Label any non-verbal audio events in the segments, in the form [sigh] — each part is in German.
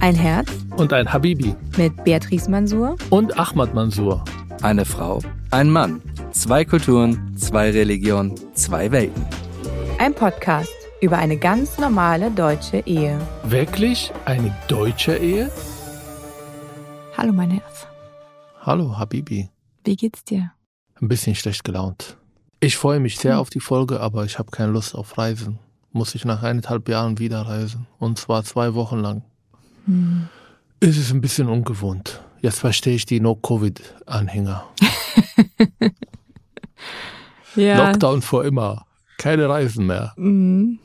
Ein Herz und ein Habibi mit Beatrice Mansour und Ahmad Mansour. Eine Frau, ein Mann, zwei Kulturen, zwei Religionen, zwei Welten. Ein Podcast über eine ganz normale deutsche Ehe. Wirklich eine deutsche Ehe? Hallo mein Herz. Hallo Habibi. Wie geht's dir? Ein bisschen schlecht gelaunt. Ich freue mich sehr hm. auf die Folge, aber ich habe keine Lust auf Reisen. Muss ich nach eineinhalb Jahren wieder reisen. Und zwar zwei Wochen lang. Hm. Es ist ein bisschen ungewohnt. Jetzt verstehe ich die No-Covid-Anhänger. [laughs] ja. Lockdown vor immer. Keine Reisen mehr. Mhm.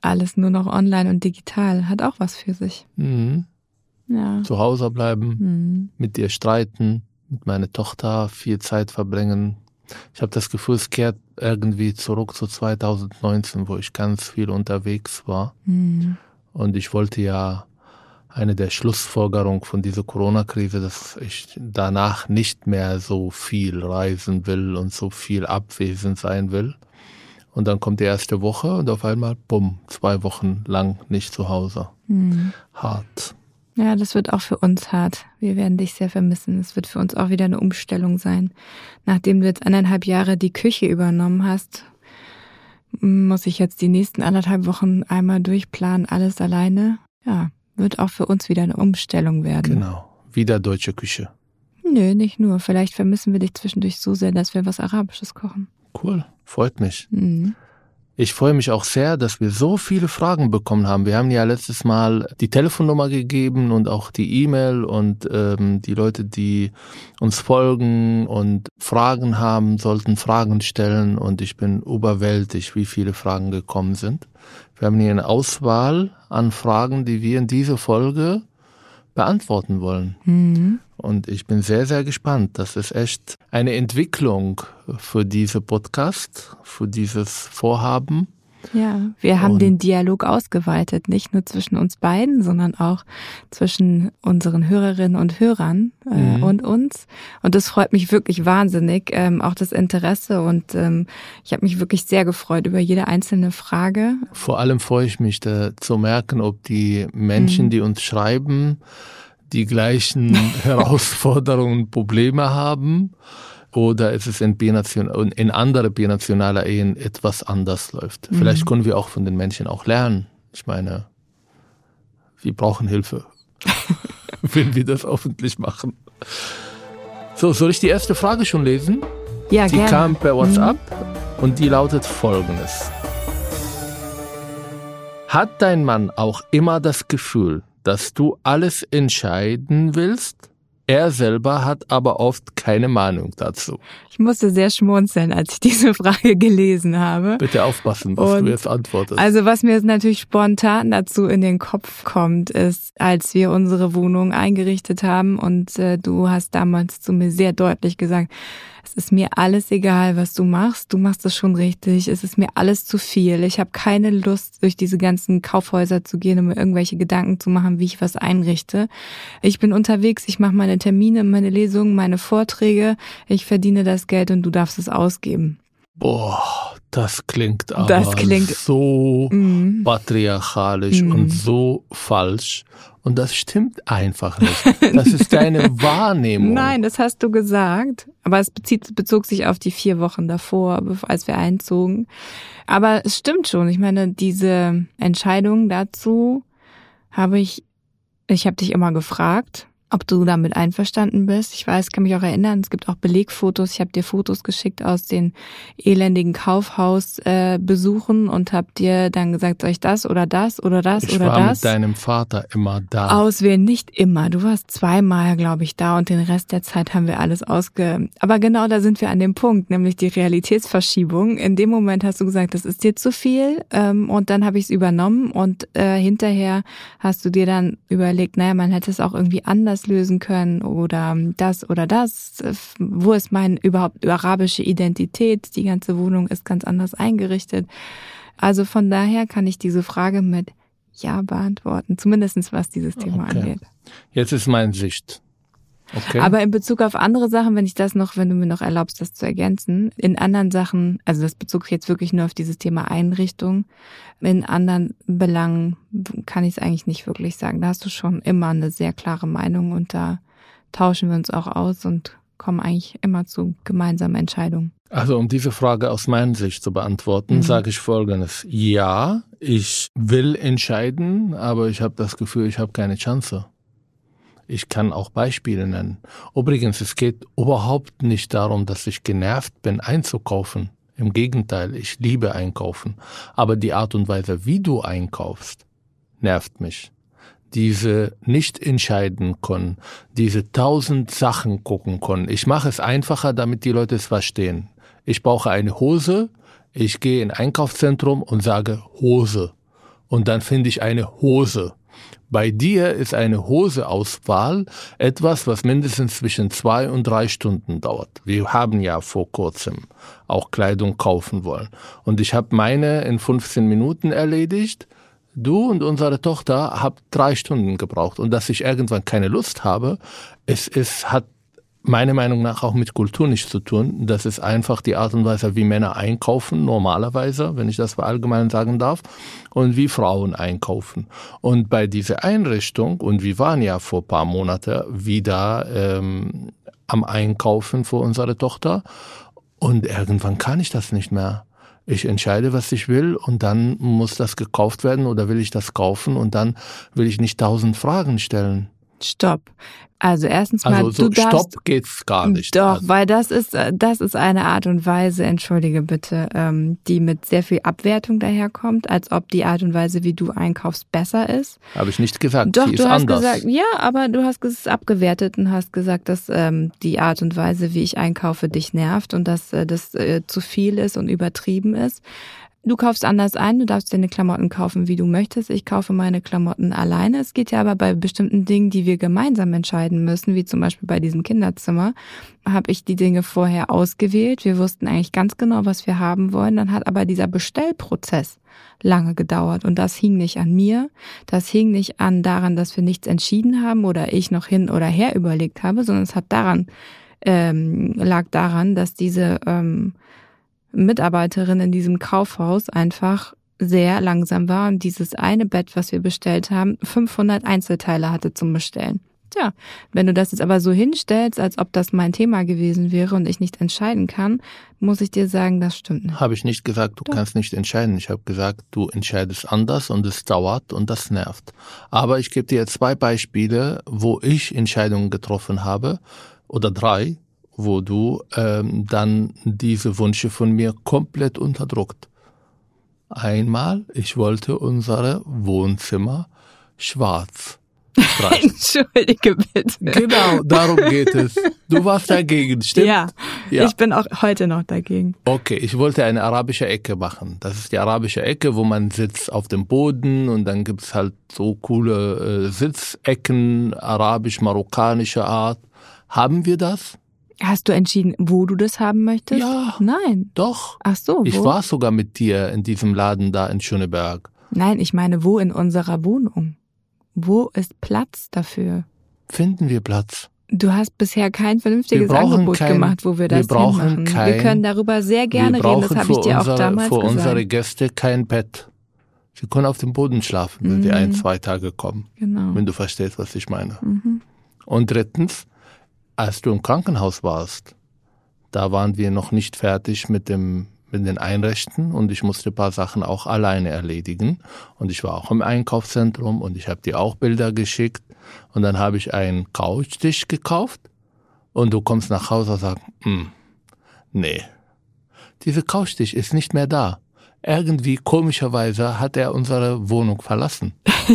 Alles nur noch online und digital. Hat auch was für sich. Mhm. Ja. Zu Hause bleiben, mhm. mit dir streiten, mit meiner Tochter viel Zeit verbringen. Ich habe das Gefühl, es kehrt irgendwie zurück zu 2019, wo ich ganz viel unterwegs war. Mhm. Und ich wollte ja eine der Schlussfolgerungen von dieser Corona-Krise, dass ich danach nicht mehr so viel reisen will und so viel abwesend sein will. Und dann kommt die erste Woche und auf einmal, bumm, zwei Wochen lang nicht zu Hause. Mhm. Hart. Ja, das wird auch für uns hart. Wir werden dich sehr vermissen. Es wird für uns auch wieder eine Umstellung sein. Nachdem du jetzt eineinhalb Jahre die Küche übernommen hast, muss ich jetzt die nächsten anderthalb Wochen einmal durchplanen, alles alleine. Ja, wird auch für uns wieder eine Umstellung werden. Genau. Wieder deutsche Küche. Nö, nicht nur. Vielleicht vermissen wir dich zwischendurch so sehr, dass wir was Arabisches kochen. Cool. Freut mich. Mhm. Ich freue mich auch sehr, dass wir so viele Fragen bekommen haben. Wir haben ja letztes Mal die Telefonnummer gegeben und auch die E-Mail und ähm, die Leute, die uns folgen und Fragen haben, sollten Fragen stellen und ich bin überwältigt, wie viele Fragen gekommen sind. Wir haben hier eine Auswahl an Fragen, die wir in dieser Folge beantworten wollen. Mhm. Und ich bin sehr, sehr gespannt. Das ist echt eine Entwicklung für diese Podcast, für dieses Vorhaben. Ja, wir haben und den Dialog ausgeweitet, nicht nur zwischen uns beiden, sondern auch zwischen unseren Hörerinnen und Hörern äh, mhm. und uns. Und das freut mich wirklich wahnsinnig, ähm, auch das Interesse. Und ähm, ich habe mich wirklich sehr gefreut über jede einzelne Frage. Vor allem freue ich mich da zu merken, ob die Menschen, mhm. die uns schreiben, die gleichen [laughs] Herausforderungen und Probleme haben oder ist es in, Bination, in andere binationale Ehen etwas anders läuft. Mhm. Vielleicht können wir auch von den Menschen auch lernen. Ich meine, wir brauchen Hilfe, [laughs] wenn wir das öffentlich machen. So, soll ich die erste Frage schon lesen? Ja, die gerne. kam per WhatsApp mhm. und die lautet folgendes. Hat dein Mann auch immer das Gefühl, dass du alles entscheiden willst? Er selber hat aber oft keine Meinung dazu. Ich musste sehr schmunzeln, als ich [laughs] diese Frage gelesen habe. Bitte aufpassen, was Und du jetzt antwortest. Also was mir jetzt natürlich spontan dazu in den Kopf kommt, ist, als wir unsere Wohnung eingerichtet haben und äh, du hast damals zu mir sehr deutlich gesagt, es ist mir alles egal, was du machst. Du machst das schon richtig. Es ist mir alles zu viel. Ich habe keine Lust, durch diese ganzen Kaufhäuser zu gehen, um mir irgendwelche Gedanken zu machen, wie ich was einrichte. Ich bin unterwegs, ich mache meine Termine, meine Lesungen, meine Vorträge. Ich verdiene das Geld und du darfst es ausgeben. Boah, das klingt aber das klingt, so mm. patriarchalisch mm. und so falsch. Und das stimmt einfach nicht. Das ist deine [laughs] Wahrnehmung. Nein, das hast du gesagt. Aber es bezieht, bezog sich auf die vier Wochen davor, als wir einzogen. Aber es stimmt schon. Ich meine, diese Entscheidung dazu habe ich, ich habe dich immer gefragt ob du damit einverstanden bist. Ich weiß, kann mich auch erinnern, es gibt auch Belegfotos. Ich habe dir Fotos geschickt aus den elendigen Kaufhausbesuchen äh, und habe dir dann gesagt, soll ich das oder das oder das ich oder das? Ich war mit deinem Vater immer da. Auswählen, nicht immer. Du warst zweimal, glaube ich, da und den Rest der Zeit haben wir alles ausge... Aber genau da sind wir an dem Punkt, nämlich die Realitätsverschiebung. In dem Moment hast du gesagt, das ist dir zu viel ähm, und dann habe ich es übernommen und äh, hinterher hast du dir dann überlegt, naja, man hätte es auch irgendwie anders anders lösen können oder das oder das. Wo ist meine überhaupt arabische Identität? Die ganze Wohnung ist ganz anders eingerichtet. Also von daher kann ich diese Frage mit Ja beantworten, zumindestens was dieses Thema okay. angeht. Jetzt ist meine Sicht. Okay. Aber in Bezug auf andere Sachen, wenn ich das noch, wenn du mir noch erlaubst, das zu ergänzen, in anderen Sachen, also das bezog jetzt wirklich nur auf dieses Thema Einrichtung, in anderen Belangen kann ich es eigentlich nicht wirklich sagen. Da hast du schon immer eine sehr klare Meinung und da tauschen wir uns auch aus und kommen eigentlich immer zu gemeinsamen Entscheidungen. Also um diese Frage aus meiner Sicht zu beantworten, mhm. sage ich Folgendes. Ja, ich will entscheiden, aber ich habe das Gefühl, ich habe keine Chance. Ich kann auch Beispiele nennen. Übrigens, es geht überhaupt nicht darum, dass ich genervt bin, einzukaufen. Im Gegenteil, ich liebe einkaufen. Aber die Art und Weise, wie du einkaufst, nervt mich diese nicht entscheiden können, diese tausend Sachen gucken können. Ich mache es einfacher, damit die Leute es verstehen. Ich brauche eine Hose, ich gehe in ein Einkaufszentrum und sage Hose. Und dann finde ich eine Hose. Bei dir ist eine Hoseauswahl etwas, was mindestens zwischen zwei und drei Stunden dauert. Wir haben ja vor kurzem auch Kleidung kaufen wollen. Und ich habe meine in 15 Minuten erledigt du und unsere Tochter habt drei Stunden gebraucht und dass ich irgendwann keine Lust habe, es, es hat meiner Meinung nach auch mit Kultur nichts zu tun. Das ist einfach die Art und Weise, wie Männer einkaufen, normalerweise, wenn ich das allgemein sagen darf, und wie Frauen einkaufen. Und bei dieser Einrichtung, und wir waren ja vor paar Monaten wieder ähm, am Einkaufen für unsere Tochter, und irgendwann kann ich das nicht mehr. Ich entscheide, was ich will und dann muss das gekauft werden oder will ich das kaufen und dann will ich nicht tausend Fragen stellen. Stopp. Also erstens mal, also so du darfst, Stopp geht's gar nicht. Doch, also. weil das ist äh, das ist eine Art und Weise, entschuldige bitte, ähm, die mit sehr viel Abwertung daherkommt, als ob die Art und Weise, wie du einkaufst, besser ist. Habe ich nicht gesagt. Doch, die du hast anders. gesagt, ja, aber du hast es abgewertet und hast gesagt, dass ähm, die Art und Weise, wie ich einkaufe, dich nervt und dass äh, das äh, zu viel ist und übertrieben ist. Du kaufst anders ein, du darfst deine Klamotten kaufen, wie du möchtest. Ich kaufe meine Klamotten alleine. Es geht ja aber bei bestimmten Dingen, die wir gemeinsam entscheiden müssen, wie zum Beispiel bei diesem Kinderzimmer, habe ich die Dinge vorher ausgewählt. Wir wussten eigentlich ganz genau, was wir haben wollen. Dann hat aber dieser Bestellprozess lange gedauert und das hing nicht an mir. Das hing nicht an daran, dass wir nichts entschieden haben oder ich noch hin oder her überlegt habe, sondern es hat daran ähm, lag daran, dass diese ähm, Mitarbeiterin in diesem Kaufhaus einfach sehr langsam war und dieses eine Bett, was wir bestellt haben, 500 Einzelteile hatte zum Bestellen. Tja, wenn du das jetzt aber so hinstellst, als ob das mein Thema gewesen wäre und ich nicht entscheiden kann, muss ich dir sagen, das stimmt nicht. Habe ich nicht gesagt, du Doch. kannst nicht entscheiden. Ich habe gesagt, du entscheidest anders und es dauert und das nervt. Aber ich gebe dir zwei Beispiele, wo ich Entscheidungen getroffen habe oder drei, wo du ähm, dann diese Wünsche von mir komplett unterdrückt. Einmal, ich wollte unsere Wohnzimmer schwarz. [laughs] Entschuldige bitte. Genau, darum geht es. Du warst dagegen, stimmt? Ja, ja, ich bin auch heute noch dagegen. Okay, ich wollte eine arabische Ecke machen. Das ist die arabische Ecke, wo man sitzt auf dem Boden und dann gibt's halt so coole äh, Sitzecken, arabisch-marokkanische Art. Haben wir das? Hast du entschieden, wo du das haben möchtest? Ja. Nein. Doch. Ach so. Wo? Ich war sogar mit dir in diesem Laden da in Schöneberg. Nein, ich meine, wo in unserer Wohnung? Wo ist Platz dafür? Finden wir Platz? Du hast bisher kein vernünftiges Angebot kein, gemacht, wo wir das wir brauchen Kein, wir können darüber sehr gerne reden, das habe ich dir unsere, auch damals für gesagt. Für unsere Gäste kein Bett. Sie können auf dem Boden schlafen, wenn mhm. sie ein, zwei Tage kommen. Genau. Wenn du verstehst, was ich meine. Mhm. Und drittens, als du im Krankenhaus warst, da waren wir noch nicht fertig mit dem mit den Einrichten und ich musste ein paar Sachen auch alleine erledigen und ich war auch im Einkaufszentrum und ich habe dir auch Bilder geschickt und dann habe ich einen Couchtisch gekauft und du kommst nach Hause und sagst, hm, nee, diese Couchtisch ist nicht mehr da. Irgendwie komischerweise hat er unsere Wohnung verlassen. [laughs]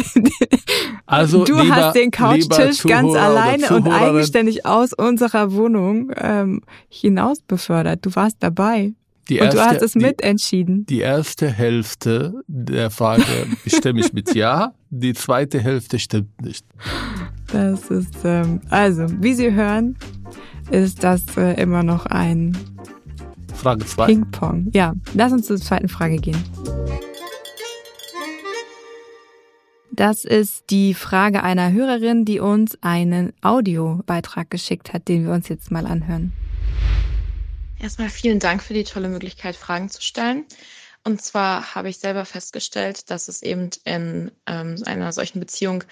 Also du lieber, hast den Couchtisch ganz alleine und eigenständig aus unserer Wohnung ähm, hinaus befördert. Du warst dabei. Die und du hast es mitentschieden. Die, die erste Hälfte der Frage bestimme ich mit Ja, die zweite Hälfte stimmt nicht. Das ist, ähm, also, wie Sie hören, ist das äh, immer noch ein Frage 2. Ping-Pong. Ja, lass uns zur zweiten Frage gehen. Das ist die Frage einer Hörerin, die uns einen Audiobeitrag geschickt hat, den wir uns jetzt mal anhören. Erstmal vielen Dank für die tolle Möglichkeit, Fragen zu stellen. Und zwar habe ich selber festgestellt, dass es eben in ähm, einer solchen Beziehung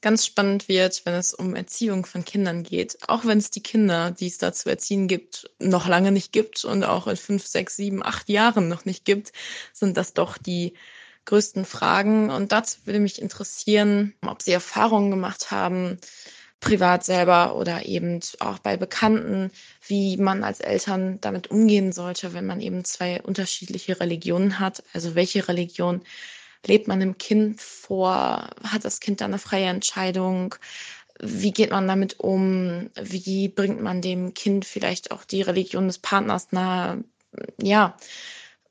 ganz spannend wird, wenn es um Erziehung von Kindern geht. Auch wenn es die Kinder, die es da zu erziehen gibt, noch lange nicht gibt und auch in fünf, sechs, sieben, acht Jahren noch nicht gibt, sind das doch die größten Fragen. Und dazu würde mich interessieren, ob Sie Erfahrungen gemacht haben, privat selber oder eben auch bei Bekannten, wie man als Eltern damit umgehen sollte, wenn man eben zwei unterschiedliche Religionen hat. Also welche Religion lebt man dem Kind vor? Hat das Kind da eine freie Entscheidung? Wie geht man damit um? Wie bringt man dem Kind vielleicht auch die Religion des Partners nahe? Ja,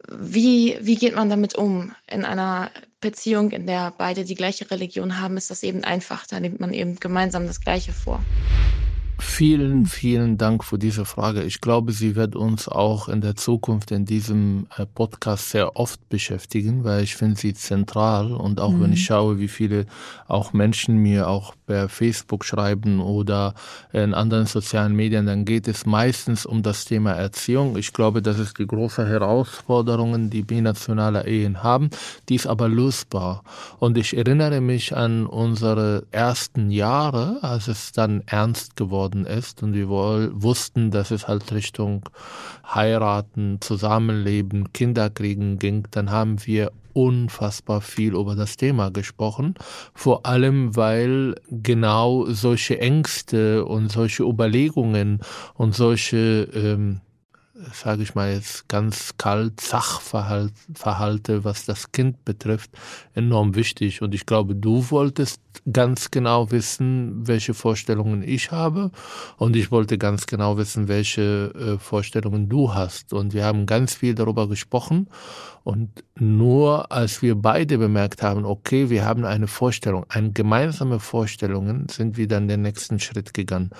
wie, wie geht man damit um? In einer Beziehung, in der beide die gleiche Religion haben, ist das eben einfach. Da nimmt man eben gemeinsam das Gleiche vor. Vielen, vielen Dank für diese Frage. Ich glaube, sie wird uns auch in der Zukunft in diesem äh, Podcast sehr oft beschäftigen, weil ich finde sie zentral und auch mhm. wenn ich mhm. schaue, wie viele auch Menschen mir auch per Facebook schreiben oder in anderen sozialen Medien, dann geht es meistens um das Thema Erziehung. Ich glaube, das ist die große Herausforderung, die binationale Ehen haben. Die ist aber lösbar. Und ich erinnere mich an unsere ersten Jahre, als es dann ernst geworden geworden ist und wir wussten, dass es halt Richtung heiraten, Zusammenleben, Kinder kriegen ging, dann haben wir unfassbar viel über das Thema gesprochen. Vor allem, weil genau solche Ängste und solche Überlegungen und solche ähm, sage ich mal jetzt ganz kalt, Sachverhalte, was das Kind betrifft, enorm wichtig. Und ich glaube, du wolltest ganz genau wissen, welche Vorstellungen ich habe. Und ich wollte ganz genau wissen, welche äh, Vorstellungen du hast. Und wir haben ganz viel darüber gesprochen. Und nur als wir beide bemerkt haben, okay, wir haben eine Vorstellung, eine gemeinsame Vorstellungen, sind wir dann den nächsten Schritt gegangen.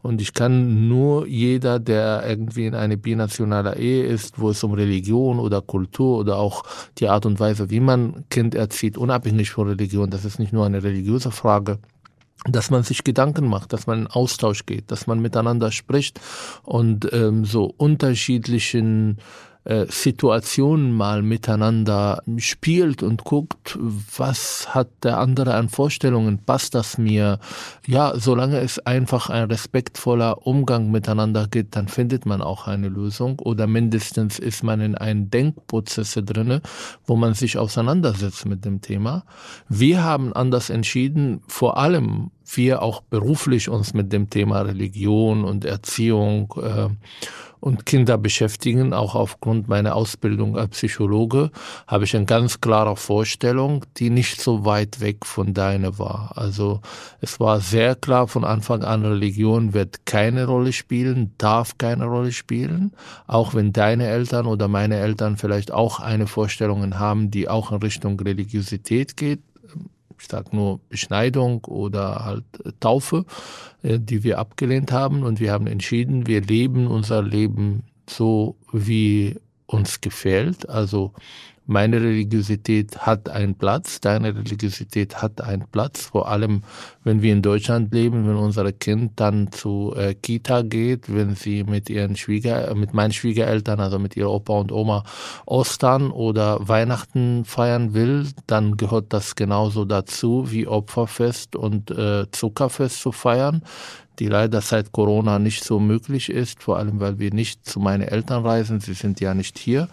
Und ich kann nur jeder, der irgendwie in eine binationale Ehe ist, wo es um Religion oder Kultur oder auch die Art und Weise, wie man Kind erzieht, unabhängig von Religion, das ist nicht nur eine religiöse Frage, dass man sich Gedanken macht, dass man in Austausch geht, dass man miteinander spricht und ähm, so unterschiedlichen Situationen mal miteinander spielt und guckt, was hat der andere an Vorstellungen, passt das mir? Ja, solange es einfach ein respektvoller Umgang miteinander geht, dann findet man auch eine Lösung oder mindestens ist man in einen Denkprozesse drinne, wo man sich auseinandersetzt mit dem Thema. Wir haben anders entschieden, vor allem wir auch beruflich uns mit dem Thema Religion und Erziehung äh, und Kinder beschäftigen. Auch aufgrund meiner Ausbildung als Psychologe habe ich eine ganz klare Vorstellung, die nicht so weit weg von deiner war. Also es war sehr klar von Anfang an, Religion wird keine Rolle spielen, darf keine Rolle spielen, auch wenn deine Eltern oder meine Eltern vielleicht auch eine Vorstellung haben, die auch in Richtung Religiosität geht ich sage nur Beschneidung oder halt äh, Taufe, äh, die wir abgelehnt haben. Und wir haben entschieden, wir leben unser Leben so, wie uns gefällt. Also meine Religiosität hat einen Platz, deine Religiosität hat einen Platz, vor allem wenn wir in Deutschland leben, wenn unser Kind dann zu äh, Kita geht, wenn sie mit ihren Schwieger, mit meinen Schwiegereltern, also mit ihrer Opa und Oma Ostern oder Weihnachten feiern will, dann gehört das genauso dazu wie Opferfest und äh, Zuckerfest zu feiern die leider seit Corona nicht so möglich ist, vor allem weil wir nicht zu meinen Eltern reisen, sie sind ja nicht hier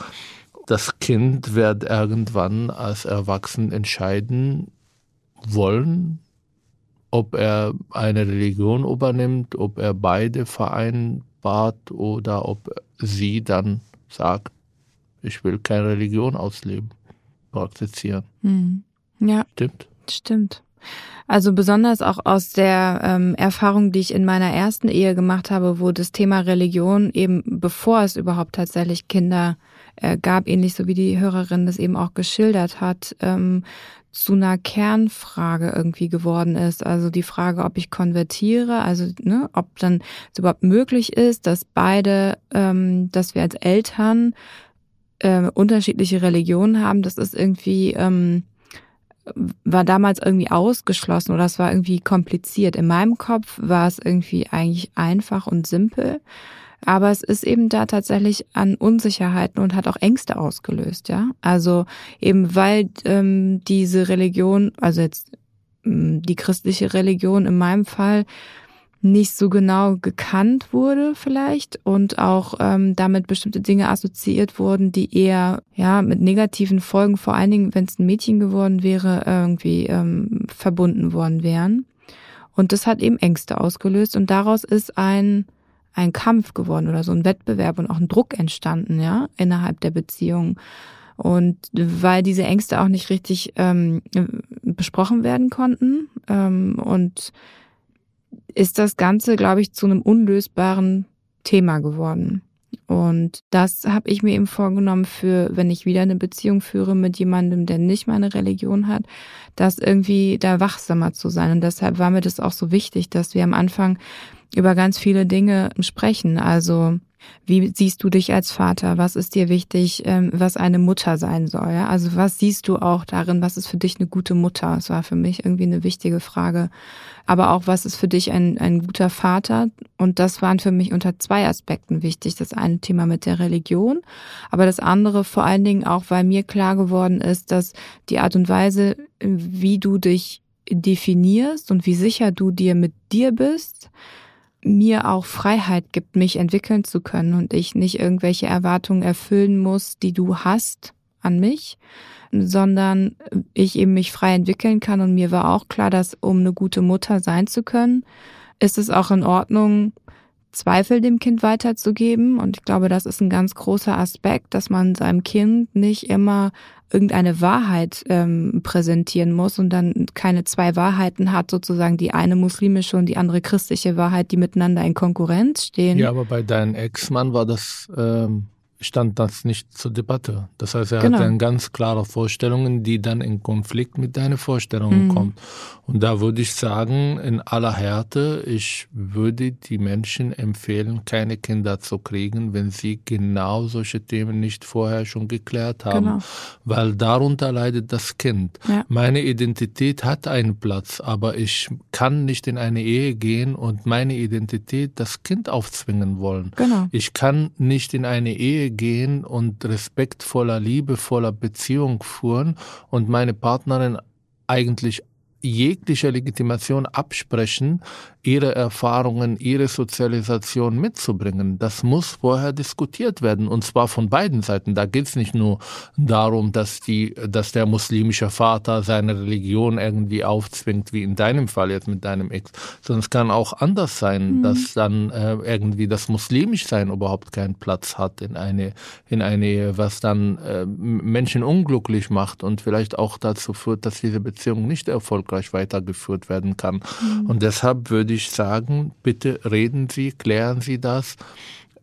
das Kind wird irgendwann als Erwachsen entscheiden wollen, ob er eine Religion übernimmt, ob er beide vereinbart oder ob sie dann sagt, ich will keine Religion ausleben, praktizieren. Hm. Ja. Stimmt. Stimmt. Also besonders auch aus der ähm, Erfahrung, die ich in meiner ersten Ehe gemacht habe, wo das Thema Religion eben, bevor es überhaupt tatsächlich Kinder äh, gab, ähnlich so wie die Hörerin das eben auch geschildert hat, ähm, zu einer Kernfrage irgendwie geworden ist. Also die Frage, ob ich konvertiere, also ne, ob dann es überhaupt möglich ist, dass beide, ähm, dass wir als Eltern äh, unterschiedliche Religionen haben, das ist irgendwie ähm, war damals irgendwie ausgeschlossen oder es war irgendwie kompliziert. In meinem Kopf war es irgendwie eigentlich einfach und simpel. Aber es ist eben da tatsächlich an Unsicherheiten und hat auch Ängste ausgelöst, ja. Also eben weil ähm, diese Religion, also jetzt ähm, die christliche Religion in meinem Fall nicht so genau gekannt wurde vielleicht und auch ähm, damit bestimmte Dinge assoziiert wurden, die eher ja mit negativen Folgen, vor allen Dingen, wenn es ein Mädchen geworden wäre, irgendwie ähm, verbunden worden wären. Und das hat eben Ängste ausgelöst und daraus ist ein ein Kampf geworden oder so ein Wettbewerb und auch ein Druck entstanden, ja, innerhalb der Beziehung. Und weil diese Ängste auch nicht richtig ähm, besprochen werden konnten ähm, und ist das Ganze, glaube ich, zu einem unlösbaren Thema geworden. Und das habe ich mir eben vorgenommen für, wenn ich wieder eine Beziehung führe mit jemandem, der nicht meine Religion hat, das irgendwie da wachsamer zu sein. Und deshalb war mir das auch so wichtig, dass wir am Anfang über ganz viele Dinge sprechen. Also wie siehst du dich als Vater? Was ist dir wichtig, ähm, was eine Mutter sein soll? Also was siehst du auch darin? Was ist für dich eine gute Mutter? Das war für mich irgendwie eine wichtige Frage. Aber auch, was ist für dich ein, ein guter Vater? Und das waren für mich unter zwei Aspekten wichtig. Das eine Thema mit der Religion, aber das andere vor allen Dingen auch, weil mir klar geworden ist, dass die Art und Weise, wie du dich definierst und wie sicher du dir mit dir bist, mir auch Freiheit gibt, mich entwickeln zu können und ich nicht irgendwelche Erwartungen erfüllen muss, die du hast an mich, sondern ich eben mich frei entwickeln kann. Und mir war auch klar, dass um eine gute Mutter sein zu können, ist es auch in Ordnung, Zweifel dem Kind weiterzugeben. Und ich glaube, das ist ein ganz großer Aspekt, dass man seinem Kind nicht immer irgendeine Wahrheit ähm, präsentieren muss und dann keine zwei Wahrheiten hat, sozusagen die eine muslimische und die andere christliche Wahrheit, die miteinander in Konkurrenz stehen. Ja, aber bei deinem Ex-Mann war das ähm, stand das nicht zur Debatte. Das heißt, er Genau. hatte dann ganz klare Vorstellungen, die dann in Konflikt mit deinen Vorstellungen Mhm. kommt. Und da würde ich sagen, in aller Härte, ich würde die Menschen empfehlen, keine Kinder zu kriegen, wenn sie genau solche Themen nicht vorher schon geklärt haben. Genau. Weil darunter leidet das Kind. Ja. Meine Identität hat einen Platz, aber ich kann nicht in eine Ehe gehen und meine Identität das Kind aufzwingen wollen. Genau. Ich kann nicht in eine Ehe gehen und respektvoller, liebevoller Beziehung führen und meine Partnerin eigentlich jegliche Legitimation absprechen, ihre Erfahrungen, ihre Sozialisation mitzubringen. Das muss vorher diskutiert werden und zwar von beiden Seiten. Da geht es nicht nur darum, dass die, dass der muslimische Vater seine Religion irgendwie aufzwingt, wie in deinem Fall jetzt mit deinem Ex, sondern es kann auch anders sein, dass dann äh, irgendwie das muslimisch sein überhaupt keinen Platz hat in eine in eine Ehe, was dann äh, Menschen unglücklich macht und vielleicht auch dazu führt, dass diese Beziehung nicht erfolgreich weitergeführt werden kann. Und deshalb würde ich sagen, bitte reden Sie, klären Sie das.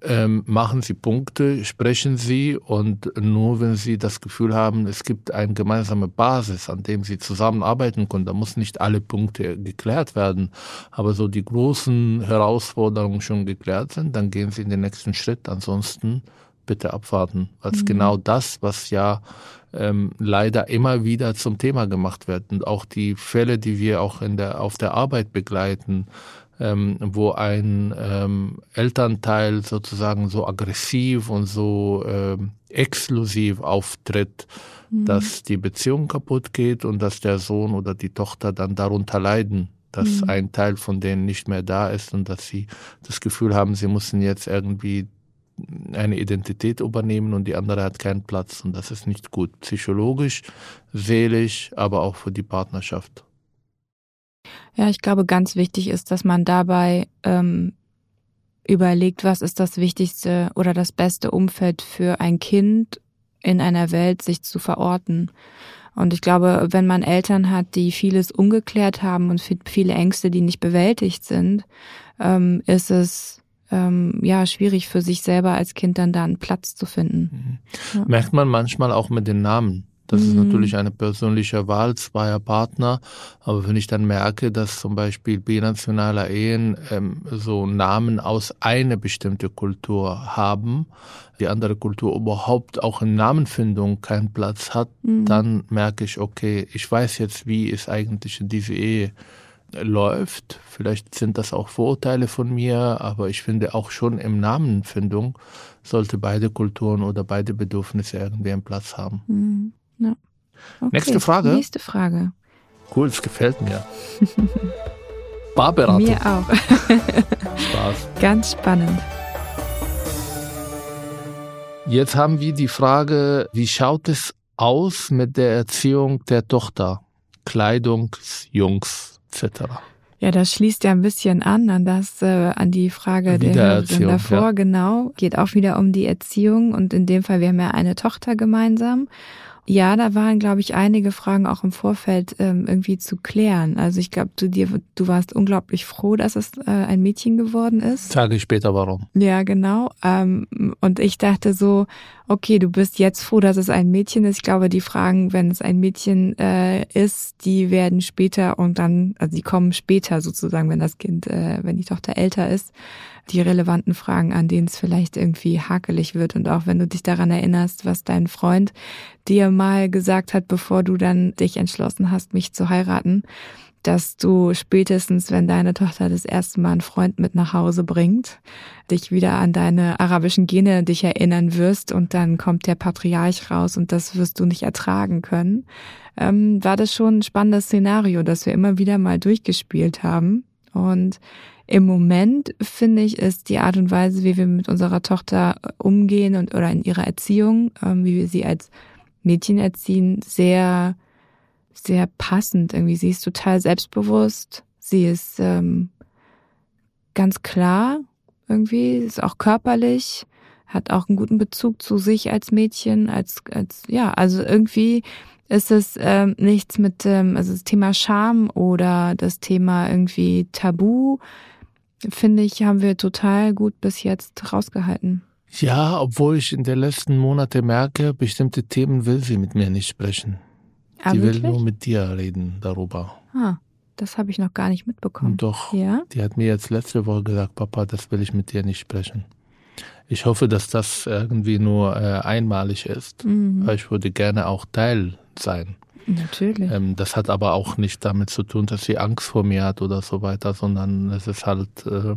Ähm, machen Sie Punkte, sprechen Sie und nur wenn Sie das Gefühl haben, es gibt eine gemeinsame Basis, an dem Sie zusammenarbeiten können, da muss nicht alle Punkte geklärt werden, aber so die großen Herausforderungen schon geklärt sind, dann gehen Sie in den nächsten Schritt. Ansonsten bitte abwarten, weil es genau das, was ja ähm, leider immer wieder zum Thema gemacht wird. Und auch die Fälle, die wir auch in der auf der Arbeit begleiten, ähm, wo ein ähm, Elternteil sozusagen so aggressiv und so ähm, exklusiv auftritt, dass die Beziehung kaputt geht und dass der Sohn oder die Tochter dann darunter leiden, dass ein Teil von denen nicht mehr da ist und dass sie das Gefühl haben, sie müssen jetzt irgendwie eine Identität übernehmen und die andere hat keinen Platz und das ist nicht gut. Psychologisch, seelisch, aber auch für die Partnerschaft. Ja, ich glaube, ganz wichtig ist, dass man dabei ähm, überlegt, was ist das wichtigste oder das beste Umfeld für ein Kind in einer Welt, sich zu verorten. Und ich glaube, wenn man Eltern hat, die vieles ungeklärt haben und viele Ängste, die nicht bewältigt sind, ähm, ist es ähm, ja schwierig für sich selber als Kind dann da einen Platz zu finden. Ja. Merkt man manchmal auch mit den Namen, Das mhm. ist natürlich eine persönliche Wahl zweier Partner. Aber wenn ich dann merke, dass zum Beispiel binationale Ehen ähm, so Namen aus einer bestimmten Kultur haben, die andere Kultur überhaupt auch in Namenfindung keinen Platz hat, mhm. dann merke ich, okay, ich weiß jetzt, wie es eigentlich in diese Ehe läuft. Vielleicht sind das auch Vorurteile von mir, aber ich finde auch schon im Namenfindung sollte beide Kulturen oder beide Bedürfnisse irgendwie einen Platz haben. Mhm. Ja. Okay. Nächste Frage. Nächste Frage. Cool, es gefällt mir. [laughs] Barberatung. Mir auch. [laughs] Spaß. Ganz spannend. Jetzt haben wir die Frage, wie schaut es aus mit der Erziehung der Tochter? Kleidung, Jungs, etc. Ja, das schließt ja ein bisschen an an das, äh, an die Frage der Hörerin davor, ja. genau. Geht auch wieder um die Erziehung und in dem Fall, wir haben ja eine Tochter gemeinsam ja, da waren, glaube ich, einige Fragen auch im Vorfeld ähm, irgendwie zu klären. Also ich glaube, du dir, du warst unglaublich froh, dass es äh, ein Mädchen geworden ist. Ich später warum. Ja, genau. Ähm, und ich dachte so, okay, du bist jetzt froh, dass es ein Mädchen ist. Ich glaube, die Fragen, wenn es ein Mädchen äh, ist, die werden später und dann, also die kommen später sozusagen, wenn das Kind, äh, wenn die Tochter älter ist die relevanten Fragen, an denen es vielleicht irgendwie hakelig wird. Und auch wenn du dich daran erinnerst, was dein Freund dir mal gesagt hat, bevor du dann dich entschlossen hast, mich zu heiraten, dass du spätestens, wenn deine Tochter das erste Mal einen Freund mit nach Hause bringt, dich wieder an deine arabischen Gene dich erinnern wirst und dann kommt der Patriarch raus und das wirst du nicht ertragen können, ähm, war das schon ein spannendes Szenario, das wir immer wieder mal durchgespielt haben. Und im Moment finde ich, ist die Art und Weise, wie wir mit unserer Tochter umgehen und oder in ihrer Erziehung, ähm, wie wir sie als Mädchen erziehen, sehr, sehr passend. Irgendwie, sie ist total selbstbewusst. Sie ist ähm, ganz klar irgendwie, ist auch körperlich, hat auch einen guten Bezug zu sich als Mädchen, als, als ja, also irgendwie ist es ähm, nichts mit, ähm, also das Thema Scham oder das Thema irgendwie Tabu finde ich, haben wir total gut bis jetzt rausgehalten. Ja, obwohl ich in den letzten Monaten merke, bestimmte Themen will sie mit mir nicht sprechen. Ah, sie wirklich? will nur mit dir reden darüber. Ah, das habe ich noch gar nicht mitbekommen. Doch. Ja? Die hat mir jetzt letzte Woche gesagt, Papa, das will ich mit dir nicht sprechen. Ich hoffe, dass das irgendwie nur äh, einmalig ist, mhm. weil ich würde gerne auch Teil sein. Natürlich. Ähm, das hat aber auch nicht damit zu tun, dass sie Angst vor mir hat oder so weiter, sondern es ist halt, äh,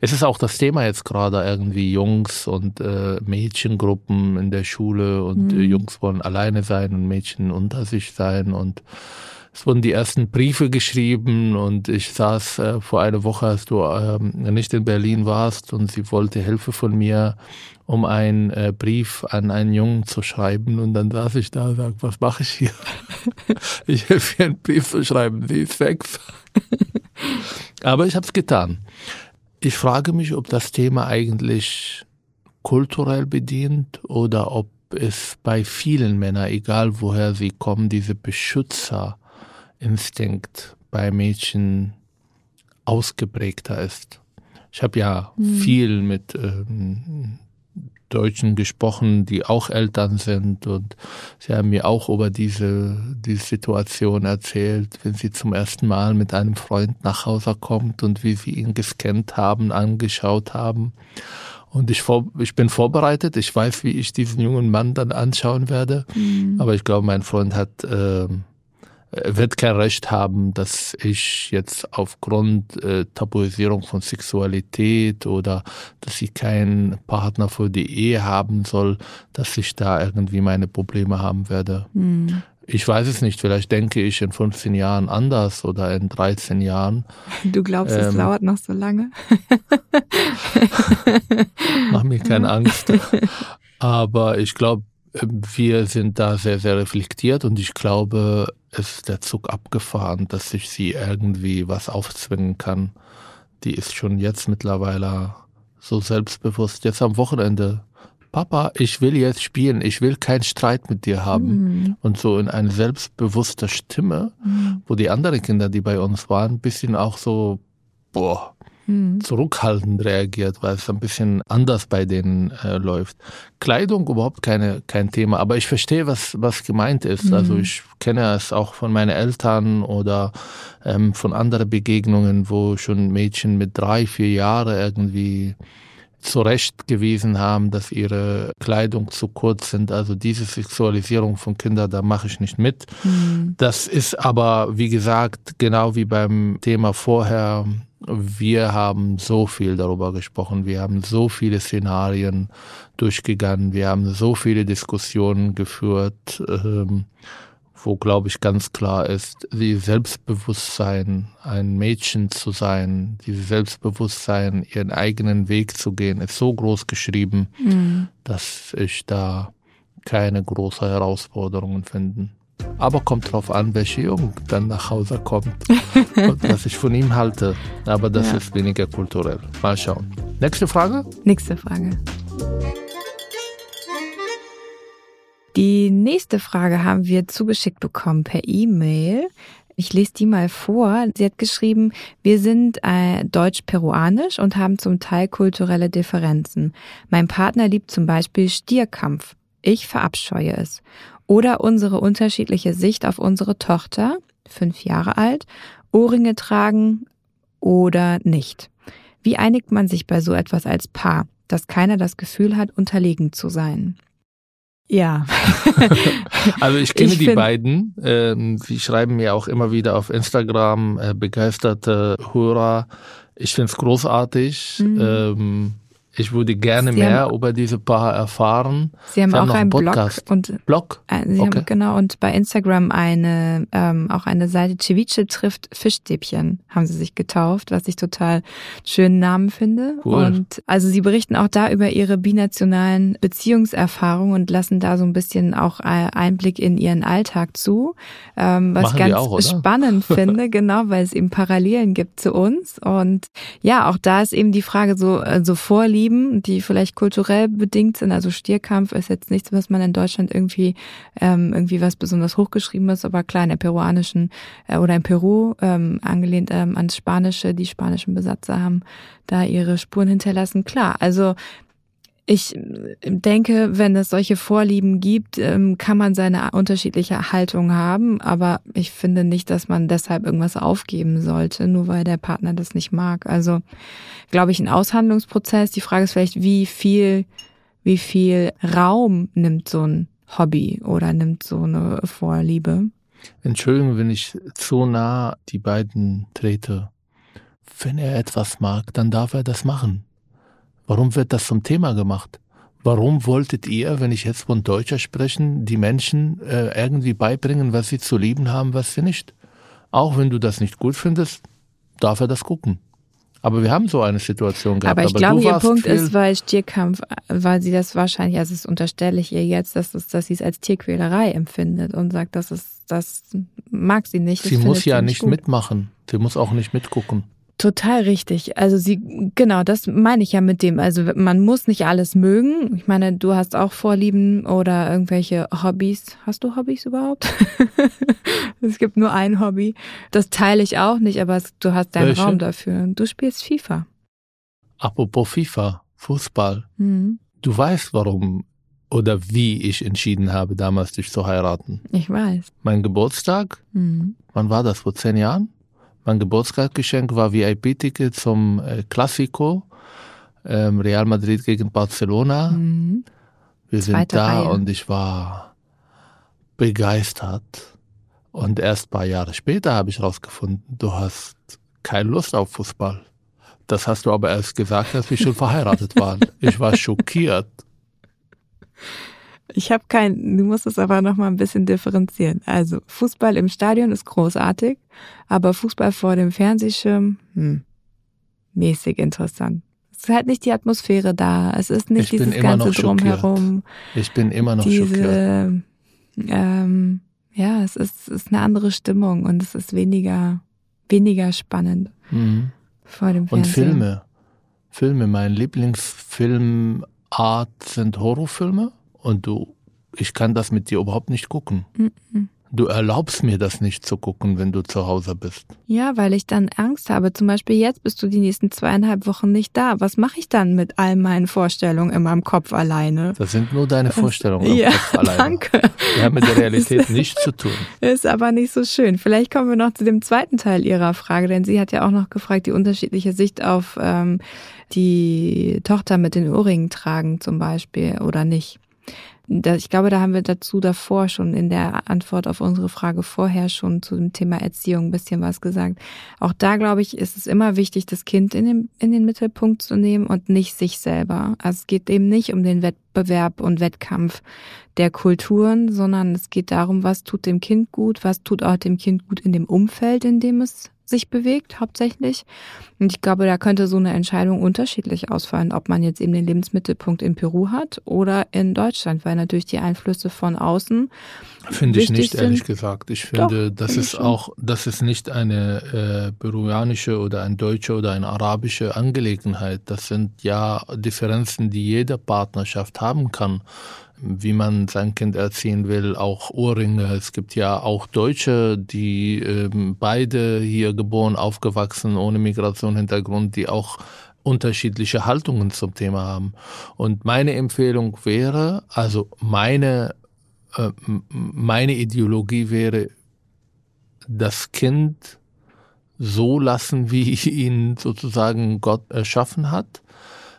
es ist auch das Thema jetzt gerade irgendwie Jungs und äh, Mädchengruppen in der Schule und mhm. Jungs wollen alleine sein und Mädchen unter sich sein und es wurden die ersten Briefe geschrieben und ich saß äh, vor einer Woche, als du ähm, nicht in Berlin warst und sie wollte Hilfe von mir, um einen äh, Brief an einen Jungen zu schreiben und dann saß ich da und sagte, was mache ich hier? [laughs] ich helfe ihr einen Brief zu schreiben, sie ist sechs. [laughs] Aber ich habe es getan. Ich frage mich, ob das Thema eigentlich kulturell bedient oder ob es bei vielen Männern, egal woher sie kommen, diese Beschützer Instinkt bei Mädchen ausgeprägter ist. Ich habe ja mhm. viel mit ähm, Deutschen gesprochen, die auch Eltern sind und sie haben mir auch über diese, diese Situation erzählt, wenn sie zum ersten Mal mit einem Freund nach Hause kommt und wie sie ihn gescannt haben, angeschaut haben. Und ich, vor, ich bin vorbereitet, ich weiß, wie ich diesen jungen Mann dann anschauen werde, mhm. aber ich glaube, mein Freund hat äh, wird kein Recht haben, dass ich jetzt aufgrund äh, Tabuisierung von Sexualität oder dass ich keinen Partner für die Ehe haben soll, dass ich da irgendwie meine Probleme haben werde. Mhm. Ich weiß es nicht, vielleicht denke ich in 15 Jahren anders oder in 13 Jahren. Du glaubst, ähm, es dauert noch so lange? [laughs] Mach mir keine Angst. [laughs] Aber ich glaube, wir sind da sehr, sehr reflektiert und ich glaube, es ist der Zug abgefahren, dass ich sie irgendwie was aufzwingen kann. Die ist schon jetzt mittlerweile so selbstbewusst. Jetzt am Wochenende, Papa, ich will jetzt spielen, ich will keinen Streit mit dir haben. Mhm. Und so in eine selbstbewusste Stimme, mhm. wo die anderen Kinder, die bei uns waren, ein bisschen auch so, boah, mhm. zurückhaltend reagiert, weil es ein bisschen anders bei denen äh, läuft. Kleidung überhaupt keine, kein Thema, aber ich verstehe, was, was gemeint ist. Mhm. Also ich kenne es auch von meinen Eltern oder ähm, von anderen Begegnungen, wo schon Mädchen mit drei, vier Jahren irgendwie zurechtgewiesen haben, dass ihre Kleidung zu kurz sind. Also diese Sexualisierung von Kindern, da mache ich nicht mit. Mhm. Das ist aber, wie gesagt, genau wie beim Thema vorher, wir haben so viel darüber gesprochen, wir haben so viele Szenarien durchgegangen, wir haben so viele Diskussionen geführt. Ähm, wo, glaube ich, ganz klar ist, die Selbstbewusstsein, ein Mädchen zu sein, dieses Selbstbewusstsein, ihren eigenen Weg zu gehen, ist so groß geschrieben, mhm. dass ich da keine großen Herausforderungen finde. Aber kommt drauf an, welche Jung dann nach Hause kommt [laughs] und was ich von ihm halte. Aber das ja. ist weniger kulturell. Mal schauen. Nächste Frage? Nächste Frage. Die nächste Frage haben wir zugeschickt bekommen per E-Mail. Ich lese die mal vor. Sie hat geschrieben, wir sind äh, deutsch-peruanisch und haben zum Teil kulturelle Differenzen. Mein Partner liebt zum Beispiel Stierkampf. Ich verabscheue es. Oder unsere unterschiedliche Sicht auf unsere Tochter, fünf Jahre alt, Ohrringe tragen oder nicht. Wie einigt man sich bei so etwas als Paar, dass keiner das Gefühl hat, unterlegen zu sein? Ja. [laughs] also ich kenne ich die beiden. Ähm, sie schreiben mir auch immer wieder auf Instagram äh, begeisterte Hörer. Ich finde es großartig. Mhm. Ähm, ich würde gerne Sie mehr haben, über diese Paar erfahren. Sie haben, auch einen Podcast. Blog und Blog. Äh, Sie okay. haben genau und bei Instagram eine ähm, auch eine Seite Ceviche trifft Fischstäbchen haben Sie sich getauft, was ich total schönen Namen finde. Cool. Und also Sie berichten auch da über Ihre binationalen Beziehungserfahrungen und lassen da so ein bisschen auch äh, Einblick in Ihren Alltag zu, ähm, was ich ganz auch, spannend [laughs] finde, genau, weil es eben Parallelen gibt zu uns und ja, auch da ist eben die Frage so äh, so Vorlieben Trieben, die vielleicht kulturell bedingt sind. Also Stierkampf ist jetzt nichts, was man in Deutschland irgendwie ähm, irgendwie was besonders hochgeschrieben ist, aber klar in der peruanischen äh, oder in Peru ähm, angelehnt ähm, ans Spanische, die spanischen Besatzer haben da ihre Spuren hinterlassen. Klar, also ich denke, wenn es solche Vorlieben gibt, ähm, kann man seine unterschiedliche Haltung haben, aber ich finde nicht, dass man deshalb irgendwas aufgeben sollte, nur weil der Partner das nicht mag. Also, glaube ich, ein Aushandlungsprozess. Die Frage ist vielleicht, wie viel, wie viel Raum nimmt so ein Hobby oder nimmt so eine Vorliebe? Entschuldigung, wenn ich zu nah die beiden trete. Wenn er etwas mag, dann darf er das machen. Warum wird das zum Thema gemacht? Warum wolltet ihr, wenn ich jetzt von Deutscher sprechen, die Menschen äh, irgendwie beibringen, was sie zu lieben haben, was sie nicht? Auch wenn du das nicht gut findest, darf er das gucken. Aber wir haben so eine Situation gehabt. Aber ich glaube, ihr Punkt ist, weil Stierkampf, weil sie das wahrscheinlich, also es unterstelle ich ihr jetzt, dass, es, dass sie es als Tierquälerei empfindet und sagt, dass es, das mag sie nicht. Sie muss ja nicht gut. mitmachen. Sie muss auch nicht mitgucken. Total richtig. Also sie, genau, das meine ich ja mit dem. Also man muss nicht alles mögen. Ich meine, du hast auch Vorlieben oder irgendwelche Hobbys. Hast du Hobbys überhaupt? [laughs] es gibt nur ein Hobby. Das teile ich auch nicht, aber du hast deinen Welche? Raum dafür. Du spielst FIFA. Apropos FIFA, Fußball. Mhm. Du weißt, warum oder wie ich entschieden habe, damals dich zu heiraten. Ich weiß. Mein Geburtstag, mhm. wann war das? Vor zehn Jahren? Mein Geburtstagsgeschenk war VIP-Ticket zum äh, Classico, ähm, Real Madrid gegen Barcelona. Mhm. Wir sind Zweite da Reihe. und ich war begeistert. Und erst ein paar Jahre später habe ich herausgefunden, du hast keine Lust auf Fußball. Das hast du aber erst gesagt, als wir schon verheiratet waren. Ich war schockiert. [laughs] Ich habe kein, du musst es aber noch mal ein bisschen differenzieren. Also Fußball im Stadion ist großartig, aber Fußball vor dem Fernsehschirm, hm, mäßig interessant. Es ist halt nicht die Atmosphäre da. Es ist nicht ich dieses ganze drumherum. Ich bin immer noch diese, schockiert. Ähm, ja, es ist, es ist eine andere Stimmung und es ist weniger, weniger spannend mhm. vor dem Fernsehen. Und Filme. Filme, mein Lieblingsfilmart sind Horrorfilme und du, ich kann das mit dir überhaupt nicht gucken. Mhm. Du erlaubst mir das nicht zu gucken, wenn du zu Hause bist. Ja, weil ich dann Angst habe. Zum Beispiel jetzt bist du die nächsten zweieinhalb Wochen nicht da. Was mache ich dann mit all meinen Vorstellungen in meinem Kopf alleine? Das sind nur deine Vorstellungen im ja, Kopf alleine. Danke. Die haben mit der Realität [laughs] nichts zu tun. Ist aber nicht so schön. Vielleicht kommen wir noch zu dem zweiten Teil Ihrer Frage, denn sie hat ja auch noch gefragt, die unterschiedliche Sicht auf ähm, die Tochter mit den Ohrringen tragen zum Beispiel oder nicht ich glaube, da haben wir dazu davor schon in der Antwort auf unsere Frage vorher schon zu dem Thema Erziehung ein bisschen was gesagt. Auch da, glaube ich, ist es immer wichtig, das Kind in den, in den Mittelpunkt zu nehmen und nicht sich selber. Also es geht eben nicht um den Wettbewerb und Wettkampf der Kulturen, sondern es geht darum, was tut dem Kind gut, was tut auch dem Kind gut in dem Umfeld, in dem es sich bewegt, hauptsächlich. Und ich glaube, da könnte so eine Entscheidung unterschiedlich ausfallen, ob man jetzt eben den Lebensmittelpunkt in Peru hat oder in Deutschland, weil natürlich die Einflüsse von außen. Finde ich nicht, sind. ehrlich gesagt. Ich finde, Doch, das ist schon. auch, das ist nicht eine äh, peruanische oder ein deutsche oder eine arabische Angelegenheit. Das sind ja Differenzen, die jede Partnerschaft haben kann wie man sein Kind erziehen will, auch Ohrringe. Es gibt ja auch Deutsche, die ähm, beide hier geboren, aufgewachsen, ohne Migrationshintergrund, die auch unterschiedliche Haltungen zum Thema haben. Und meine Empfehlung wäre, also meine, äh, meine Ideologie wäre, das Kind so lassen, wie [laughs] ihn sozusagen Gott erschaffen hat.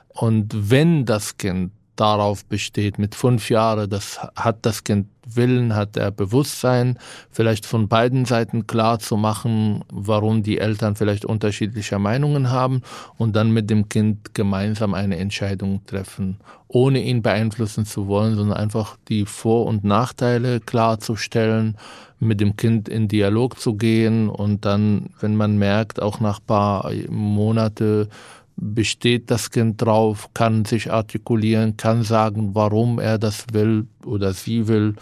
Und wenn das Kind darauf besteht. Mit fünf Jahren, das hat das Kind Willen, hat er Bewusstsein, vielleicht von beiden Seiten klar zu machen, warum die Eltern vielleicht unterschiedliche Meinungen haben und dann mit dem Kind gemeinsam eine Entscheidung treffen, ohne ihn beeinflussen zu wollen, sondern einfach die Vor- und Nachteile klarzustellen, mit dem Kind in Dialog zu gehen und dann, wenn man merkt, auch nach paar Monate, besteht das Kind drauf, kann sich artikulieren, kann sagen, warum er das will oder sie will,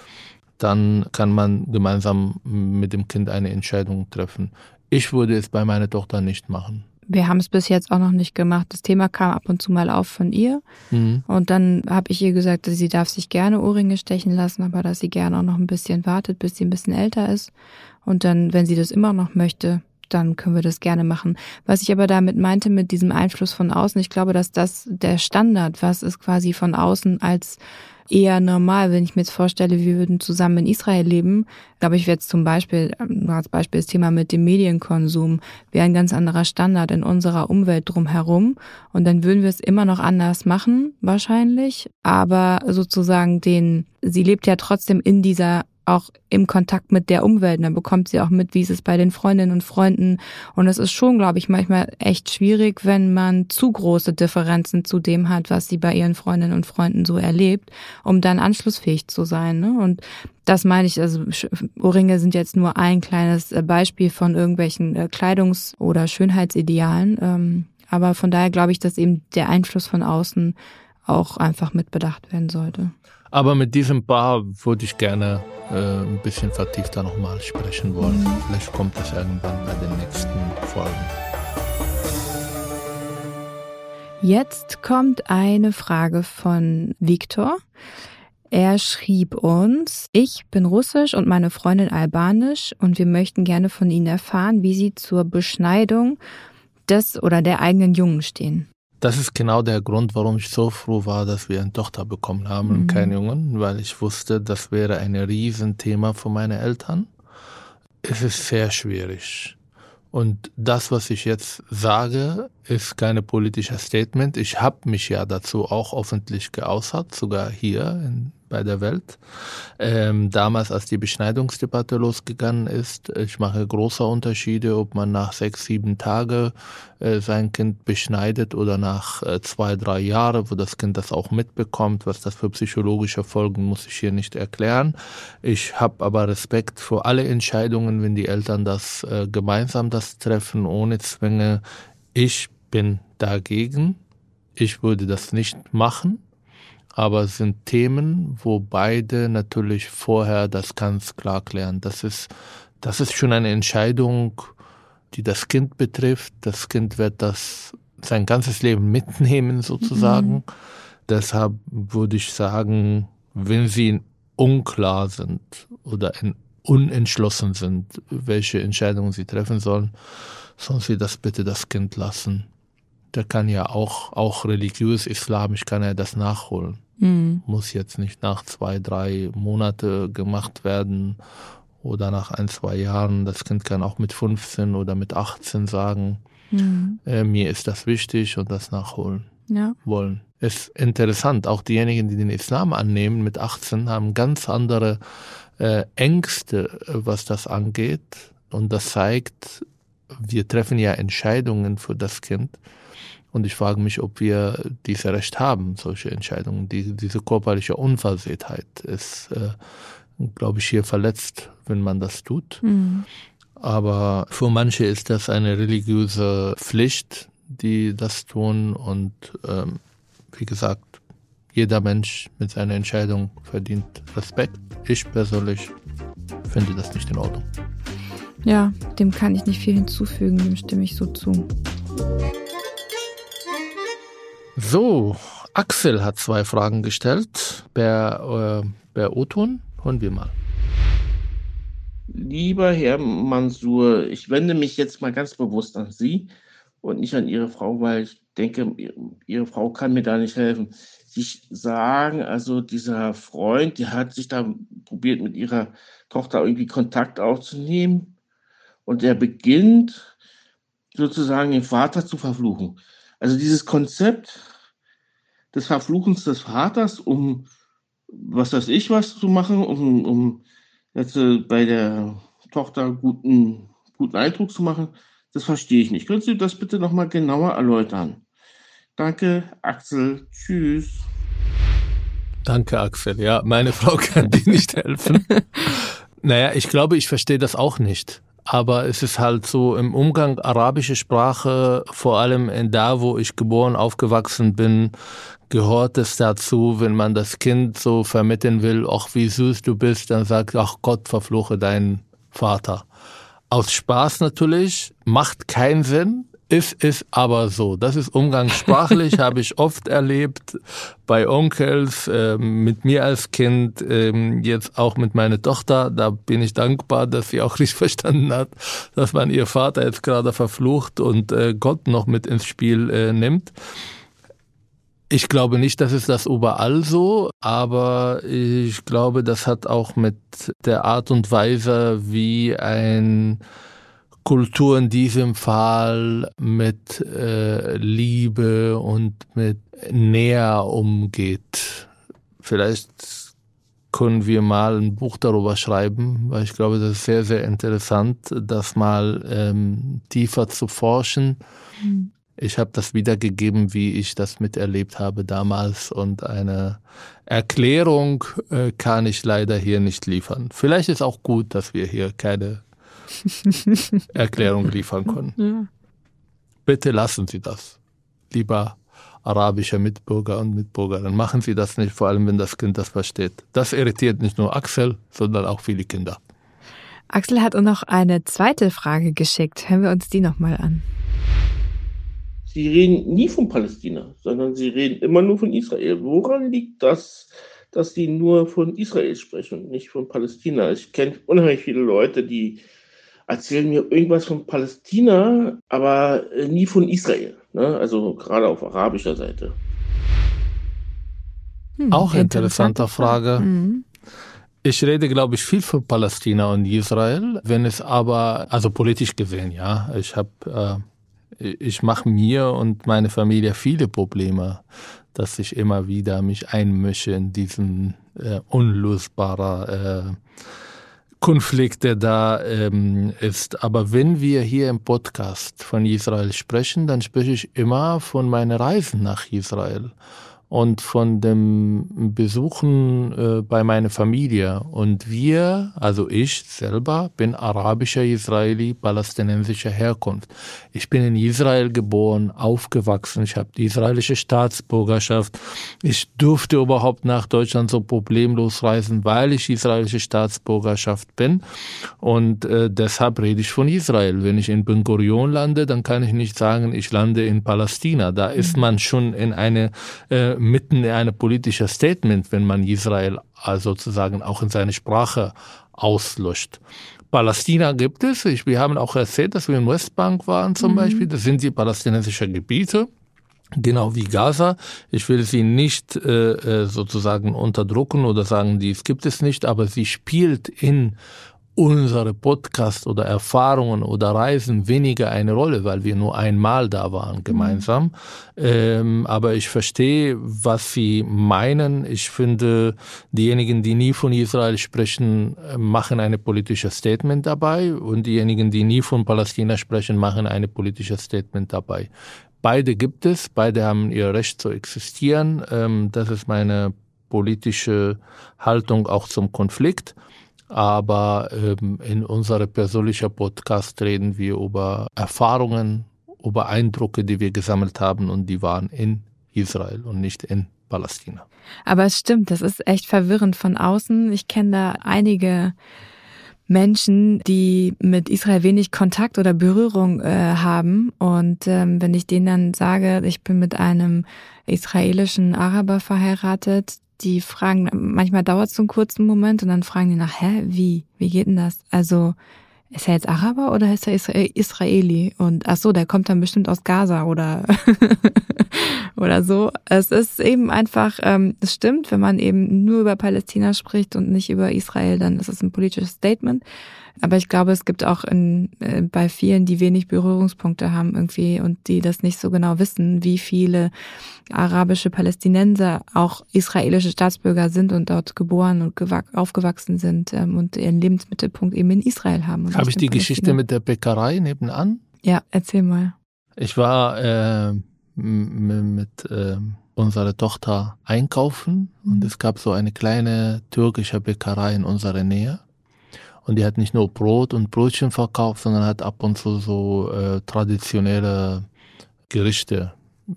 dann kann man gemeinsam mit dem Kind eine Entscheidung treffen. Ich würde es bei meiner Tochter nicht machen. Wir haben es bis jetzt auch noch nicht gemacht. Das Thema kam ab und zu mal auf von ihr. Mhm. Und dann habe ich ihr gesagt, dass sie darf sich gerne Ohrringe stechen lassen, aber dass sie gerne auch noch ein bisschen wartet, bis sie ein bisschen älter ist. Und dann, wenn sie das immer noch möchte, dann können wir das gerne machen. Was ich aber damit meinte mit diesem Einfluss von außen, ich glaube, dass das der Standard, was ist quasi von außen als eher normal, wenn ich mir jetzt vorstelle, wir würden zusammen in Israel leben, glaube ich, wäre jetzt zum Beispiel, nur als Beispiel das Thema mit dem Medienkonsum, wäre ein ganz anderer Standard in unserer Umwelt drumherum. Und dann würden wir es immer noch anders machen, wahrscheinlich. Aber sozusagen den, sie lebt ja trotzdem in dieser auch im Kontakt mit der Umwelt. Dann bekommt sie auch mit, wie ist es bei den Freundinnen und Freunden. Und es ist schon, glaube ich, manchmal echt schwierig, wenn man zu große Differenzen zu dem hat, was sie bei ihren Freundinnen und Freunden so erlebt, um dann anschlussfähig zu sein. Ne? Und das meine ich, also Ohrringe sind jetzt nur ein kleines äh, Beispiel von irgendwelchen äh, Kleidungs- oder Schönheitsidealen. Ähm, aber von daher glaube ich, dass eben der Einfluss von außen auch einfach mitbedacht werden sollte. Aber mit diesem Paar würde ich gerne äh, ein bisschen vertiefter nochmal sprechen wollen. Vielleicht kommt das irgendwann bei den nächsten Folgen. Jetzt kommt eine Frage von Viktor. Er schrieb uns, ich bin russisch und meine Freundin albanisch und wir möchten gerne von Ihnen erfahren, wie Sie zur Beschneidung des oder der eigenen Jungen stehen. Das ist genau der Grund, warum ich so froh war, dass wir eine Tochter bekommen haben und Mhm. keinen Jungen, weil ich wusste, das wäre ein Riesenthema für meine Eltern. Es ist sehr schwierig. Und das, was ich jetzt sage, ist keine politische Statement. Ich habe mich ja dazu auch öffentlich geäußert, sogar hier in, bei der Welt. Ähm, damals, als die Beschneidungsdebatte losgegangen ist, ich mache große Unterschiede, ob man nach sechs, sieben Tage äh, sein Kind beschneidet oder nach äh, zwei, drei Jahren, wo das Kind das auch mitbekommt. Was das für psychologische Folgen muss ich hier nicht erklären. Ich habe aber Respekt vor alle Entscheidungen, wenn die Eltern das äh, gemeinsam das treffen, ohne Zwänge. Ich bin dagegen. Ich würde das nicht machen. Aber es sind Themen, wo beide natürlich vorher das ganz klar klären. Das ist, das ist schon eine Entscheidung, die das Kind betrifft. Das Kind wird das sein ganzes Leben mitnehmen sozusagen. Mhm. Deshalb würde ich sagen, wenn sie unklar sind oder unentschlossen sind, welche Entscheidungen sie treffen sollen, sollen sie das bitte das Kind lassen. Der kann ja auch, auch religiös, islamisch kann er das nachholen. Mhm. Muss jetzt nicht nach zwei, drei Monate gemacht werden oder nach ein, zwei Jahren. Das Kind kann auch mit 15 oder mit 18 sagen, mhm. äh, mir ist das wichtig und das nachholen ja. wollen. Ist interessant, auch diejenigen, die den Islam annehmen mit 18, haben ganz andere äh, Ängste, was das angeht. Und das zeigt, wir treffen ja Entscheidungen für das Kind. Und ich frage mich, ob wir dieses Recht haben, solche Entscheidungen. Die, diese körperliche Unversehrtheit ist, äh, glaube ich, hier verletzt, wenn man das tut. Mhm. Aber für manche ist das eine religiöse Pflicht, die das tun. Und ähm, wie gesagt, jeder Mensch mit seiner Entscheidung verdient Respekt. Ich persönlich finde das nicht in Ordnung. Ja, dem kann ich nicht viel hinzufügen, dem stimme ich so zu. So, Axel hat zwei Fragen gestellt. Per, äh, per Oton hören wir mal. Lieber Herr Mansur, ich wende mich jetzt mal ganz bewusst an Sie und nicht an Ihre Frau, weil ich denke, Ihre Frau kann mir da nicht helfen sich sagen, also dieser Freund, der hat sich da probiert, mit ihrer Tochter irgendwie Kontakt aufzunehmen und er beginnt sozusagen den Vater zu verfluchen. Also dieses Konzept des Verfluchens des Vaters, um was weiß ich was zu machen, um, um jetzt äh, bei der Tochter guten, guten Eindruck zu machen, das verstehe ich nicht. Können Sie das bitte nochmal genauer erläutern? Danke, Axel. Tschüss. Danke, Axel. Ja, meine Frau [laughs] kann dir nicht helfen. [laughs] naja, ich glaube, ich verstehe das auch nicht. Aber es ist halt so im Umgang arabische Sprache, vor allem in da, wo ich geboren, aufgewachsen bin, gehört es dazu, wenn man das Kind so vermitteln will, ach wie süß du bist, dann sagt, ach Gott, verfluche deinen Vater. Aus Spaß natürlich, macht keinen Sinn, ist ist aber so. Das ist umgangssprachlich, [laughs] habe ich oft erlebt bei Onkels, äh, mit mir als Kind, äh, jetzt auch mit meiner Tochter. Da bin ich dankbar, dass sie auch [laughs] richtig verstanden hat, dass man ihr Vater jetzt gerade verflucht und äh, Gott noch mit ins Spiel äh, nimmt. Ich glaube nicht, dass es das überall so, aber ich glaube, das hat auch mit der Art und Weise, wie ein Kultur in diesem Fall mit äh, Liebe und mit Näher umgeht. Vielleicht können wir mal ein Buch darüber schreiben, weil ich glaube, das ist sehr, sehr interessant, das mal ähm, tiefer zu forschen. Mhm. Ich habe das wiedergegeben, wie ich das miterlebt habe damals und eine Erklärung äh, kann ich leider hier nicht liefern. Vielleicht ist auch gut, dass wir hier keine [laughs] Erklärung liefern können. Ja. Bitte lassen Sie das, lieber arabischer Mitbürger und Mitbürgerinnen. Machen Sie das nicht, vor allem wenn das Kind das versteht. Das irritiert nicht nur Axel, sondern auch viele Kinder. Axel hat uns noch eine zweite Frage geschickt. Hören wir uns die nochmal an. Sie reden nie von Palästina, sondern Sie reden immer nur von Israel. Woran liegt das, dass Sie nur von Israel sprechen und nicht von Palästina? Ich kenne unheimlich viele Leute, die erzählen mir irgendwas von Palästina, aber äh, nie von Israel. Ne? Also gerade auf arabischer Seite. Hm, Auch interessante Frage. Mhm. Ich rede, glaube ich, viel von Palästina und Israel. Wenn es aber, also politisch gesehen, ja, ich habe, äh, ich mache mir und meine Familie viele Probleme, dass ich immer wieder mich einmische in diesen äh, unlösbaren äh, Konflikt, der da ähm, ist. Aber wenn wir hier im Podcast von Israel sprechen, dann spreche ich immer von meinen Reisen nach Israel und von dem Besuchen äh, bei meiner Familie. Und wir, also ich selber, bin arabischer Israeli, palästinensischer Herkunft. Ich bin in Israel geboren, aufgewachsen. Ich habe die israelische Staatsbürgerschaft. Ich durfte überhaupt nach Deutschland so problemlos reisen, weil ich israelische Staatsbürgerschaft bin. Und äh, deshalb rede ich von Israel. Wenn ich in Ben Gurion lande, dann kann ich nicht sagen, ich lande in Palästina. Da ist mhm. man schon in eine äh, mitten in einem politischen Statement, wenn man Israel also sozusagen auch in seine Sprache auslöscht. Palästina gibt es. Ich, wir haben auch erzählt, dass wir in Westbank waren zum mhm. Beispiel. Das sind die palästinensischen Gebiete. Genau wie Gaza. Ich will sie nicht äh, äh sozusagen unterdrucken oder sagen, dies gibt es nicht, aber sie spielt in unsere Podcast oder Erfahrungen oder Reisen weniger eine Rolle, weil wir nur einmal da waren gemeinsam. Mhm. Ähm, aber ich verstehe, was Sie meinen. Ich finde, diejenigen, die nie von Israel sprechen, machen ein politisches Statement dabei und diejenigen, die nie von Palästina sprechen, machen ein politisches Statement dabei. Beide gibt es, beide haben ihr Recht zu existieren. Ähm, das ist meine politische Haltung auch zum Konflikt. Aber ähm, in unserem persönlichen Podcast reden wir über Erfahrungen, über Eindrücke, die wir gesammelt haben und die waren in Israel und nicht in Palästina. Aber es stimmt, das ist echt verwirrend von außen. Ich kenne da einige Menschen, die mit Israel wenig Kontakt oder Berührung äh, haben. Und ähm, wenn ich denen dann sage, ich bin mit einem israelischen Araber verheiratet, die fragen, manchmal dauert es einen kurzen Moment und dann fragen die nach, hä, wie? Wie geht denn das? Also, ist er jetzt Araber oder ist er Israeli? Und ach so, der kommt dann bestimmt aus Gaza oder [laughs] oder so. Es ist eben einfach, ähm, es stimmt, wenn man eben nur über Palästina spricht und nicht über Israel, dann ist es ein politisches Statement. Aber ich glaube, es gibt auch in, äh, bei vielen, die wenig Berührungspunkte haben irgendwie und die das nicht so genau wissen, wie viele arabische Palästinenser auch israelische Staatsbürger sind und dort geboren und aufgewachsen sind ähm, und ihren Lebensmittelpunkt eben in Israel haben. Habe ich die Geschichte mit der Bäckerei nebenan? Ja, erzähl mal. Ich war äh, mit äh, unserer Tochter einkaufen und mhm. es gab so eine kleine türkische Bäckerei in unserer Nähe. Und die hat nicht nur Brot und Brötchen verkauft, sondern hat ab und zu so äh, traditionelle Gerichte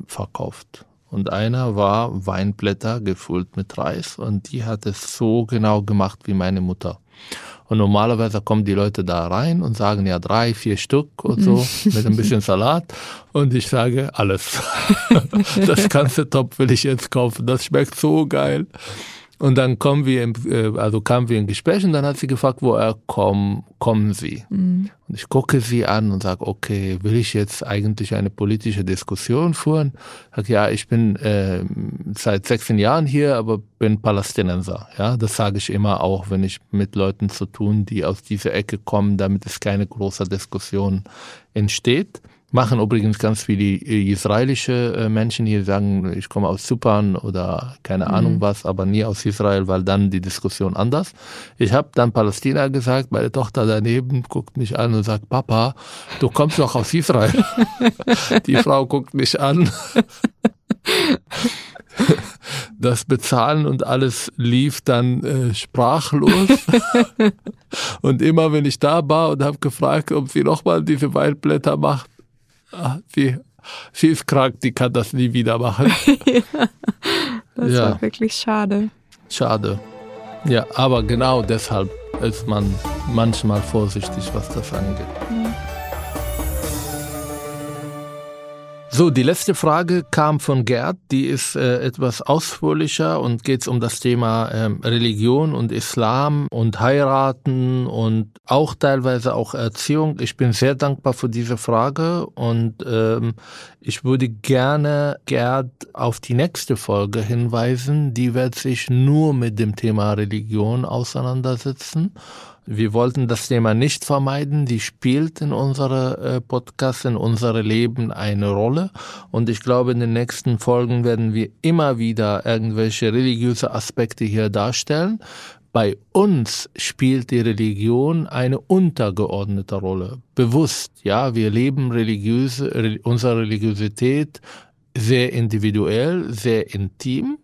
verkauft. Und einer war Weinblätter gefüllt mit Reis und die hat es so genau gemacht wie meine Mutter. Und normalerweise kommen die Leute da rein und sagen ja drei, vier Stück und so [laughs] mit ein bisschen Salat. Und ich sage alles. [laughs] das ganze Top will ich jetzt kaufen. Das schmeckt so geil. Und dann kommen wir, im, äh, also kamen wir in Gespräch und dann hat sie gefragt, woher kommen, kommen Sie? Mhm. Und ich gucke sie an und sage, okay, will ich jetzt eigentlich eine politische Diskussion führen? Sag, ja, ich bin äh, seit 16 Jahren hier, aber bin Palästinenser. Ja, das sage ich immer auch, wenn ich mit Leuten zu tun, die aus dieser Ecke kommen, damit es keine große Diskussion entsteht. Machen übrigens ganz viele äh, israelische äh, Menschen hier sagen, ich komme aus Zypern oder keine mhm. Ahnung was, aber nie aus Israel, weil dann die Diskussion anders. Ich habe dann Palästina gesagt, meine Tochter daneben guckt mich an und sagt, Papa, du kommst doch aus Israel. [laughs] die Frau guckt mich an. das Bezahlen und alles lief dann äh, sprachlos. [laughs] und immer wenn ich da war und habe gefragt, ob sie nochmal diese Waldblätter macht, sie, sie ist krank, die kann das nie wieder machen. [laughs] ja, das ja. war wirklich schade. Schade. Ja, aber genau deshalb ist man manchmal vorsichtig, was das angeht. Ja. So, die letzte Frage kam von Gerd, die ist äh, etwas ausführlicher und geht um das Thema ähm, Religion und Islam und Heiraten und auch teilweise auch Erziehung. Ich bin sehr dankbar für diese Frage und ähm, ich würde gerne Gerd auf die nächste Folge hinweisen. Die wird sich nur mit dem Thema Religion auseinandersetzen. Wir wollten das Thema nicht vermeiden. Die spielt in unserer äh, Podcast, in unserem Leben eine Rolle. Und ich glaube, in den nächsten Folgen werden wir immer wieder irgendwelche religiöse Aspekte hier darstellen. Bei uns spielt die Religion eine untergeordnete Rolle. Bewusst, ja. Wir leben religiöse, unsere Religiosität sehr individuell, sehr intim.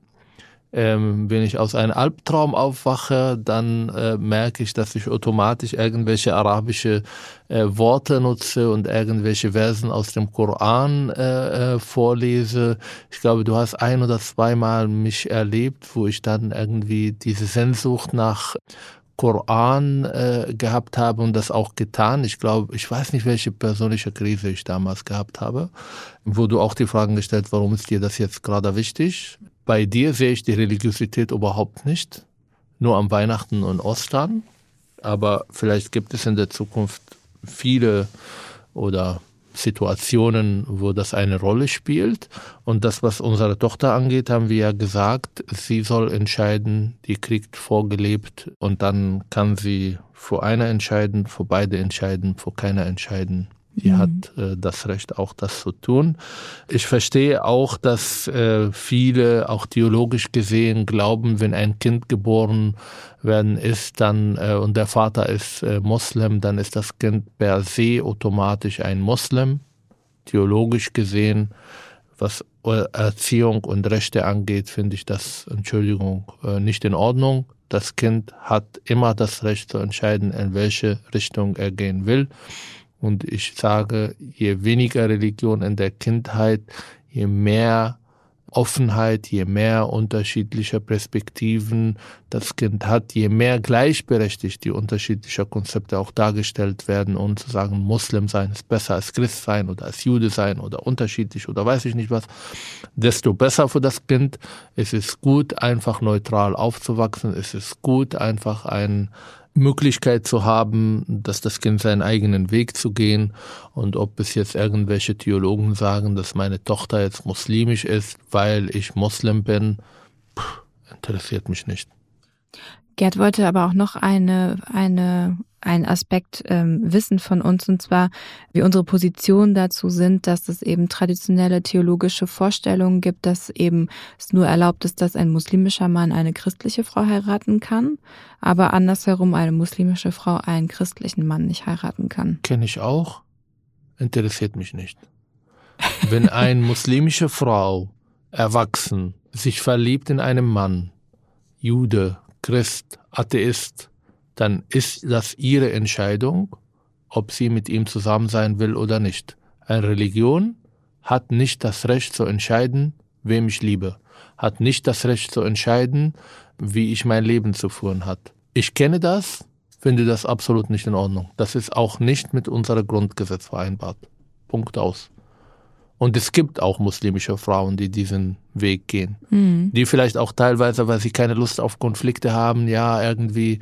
Ähm, wenn ich aus einem Albtraum aufwache, dann äh, merke ich, dass ich automatisch irgendwelche arabische äh, Worte nutze und irgendwelche Versen aus dem Koran äh, äh, vorlese. Ich glaube, du hast ein oder zweimal mich erlebt, wo ich dann irgendwie diese Sehnsucht nach Koran äh, gehabt habe und das auch getan. Ich glaube, ich weiß nicht, welche persönliche Krise ich damals gehabt habe, wo du auch die Fragen gestellt, warum ist dir das jetzt gerade wichtig? Bei dir sehe ich die Religiosität überhaupt nicht, nur am Weihnachten und Ostern. Aber vielleicht gibt es in der Zukunft viele oder Situationen, wo das eine Rolle spielt. Und das, was unsere Tochter angeht, haben wir ja gesagt, sie soll entscheiden, die kriegt vorgelebt und dann kann sie vor einer entscheiden, vor beide entscheiden, vor keiner entscheiden. Die mhm. hat äh, das Recht, auch das zu tun. Ich verstehe auch, dass äh, viele, auch theologisch gesehen, glauben, wenn ein Kind geboren werden ist, dann äh, und der Vater ist äh, Moslem, dann ist das Kind per se automatisch ein Moslem. Theologisch gesehen, was Erziehung und Rechte angeht, finde ich das, Entschuldigung, äh, nicht in Ordnung. Das Kind hat immer das Recht zu entscheiden, in welche Richtung er gehen will. Und ich sage, je weniger Religion in der Kindheit, je mehr Offenheit, je mehr unterschiedliche Perspektiven das Kind hat, je mehr gleichberechtigt die unterschiedlichen Konzepte auch dargestellt werden und zu sagen, Muslim sein ist besser als Christ sein oder als Jude sein oder unterschiedlich oder weiß ich nicht was, desto besser für das Kind. Es ist gut, einfach neutral aufzuwachsen. Es ist gut, einfach ein Möglichkeit zu haben, dass das Kind seinen eigenen Weg zu gehen. Und ob es jetzt irgendwelche Theologen sagen, dass meine Tochter jetzt muslimisch ist, weil ich Muslim bin, interessiert mich nicht. Gerd wollte aber auch noch eine, eine, einen Aspekt ähm, wissen von uns, und zwar, wie unsere Position dazu sind, dass es eben traditionelle theologische Vorstellungen gibt, dass eben es nur erlaubt ist, dass ein muslimischer Mann eine christliche Frau heiraten kann, aber andersherum eine muslimische Frau einen christlichen Mann nicht heiraten kann. Kenne ich auch, interessiert mich nicht. Wenn eine muslimische Frau erwachsen sich verliebt in einen Mann, Jude, Christ, Atheist, dann ist das ihre Entscheidung, ob sie mit ihm zusammen sein will oder nicht. Eine Religion hat nicht das Recht zu entscheiden, wem ich liebe, hat nicht das Recht zu entscheiden, wie ich mein Leben zu führen hat. Ich kenne das, finde das absolut nicht in Ordnung. Das ist auch nicht mit unserem Grundgesetz vereinbart. Punkt aus. Und es gibt auch muslimische Frauen, die diesen Weg gehen. Mhm. Die vielleicht auch teilweise, weil sie keine Lust auf Konflikte haben, ja, irgendwie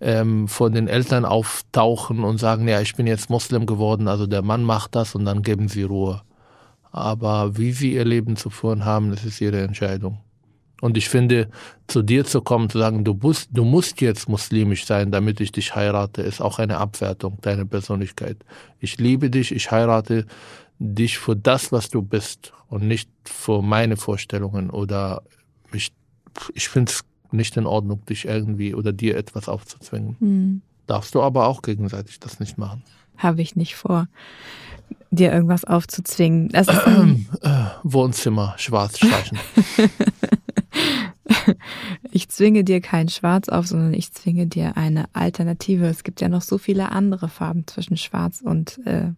ähm, von den Eltern auftauchen und sagen, ja, ich bin jetzt Muslim geworden, also der Mann macht das und dann geben sie Ruhe. Aber wie sie ihr Leben zu führen haben, das ist ihre Entscheidung. Und ich finde, zu dir zu kommen, zu sagen, du musst, du musst jetzt muslimisch sein, damit ich dich heirate, ist auch eine Abwertung deiner Persönlichkeit. Ich liebe dich, ich heirate dich für das, was du bist und nicht für meine Vorstellungen oder mich, ich finde es nicht in Ordnung, dich irgendwie oder dir etwas aufzuzwingen. Mhm. Darfst du aber auch gegenseitig das nicht machen. Habe ich nicht vor, dir irgendwas aufzuzwingen. Das ist [clears throat] Wohnzimmer schwarz streichen. [laughs] ich zwinge dir kein Schwarz auf, sondern ich zwinge dir eine Alternative. Es gibt ja noch so viele andere Farben zwischen Schwarz und äh,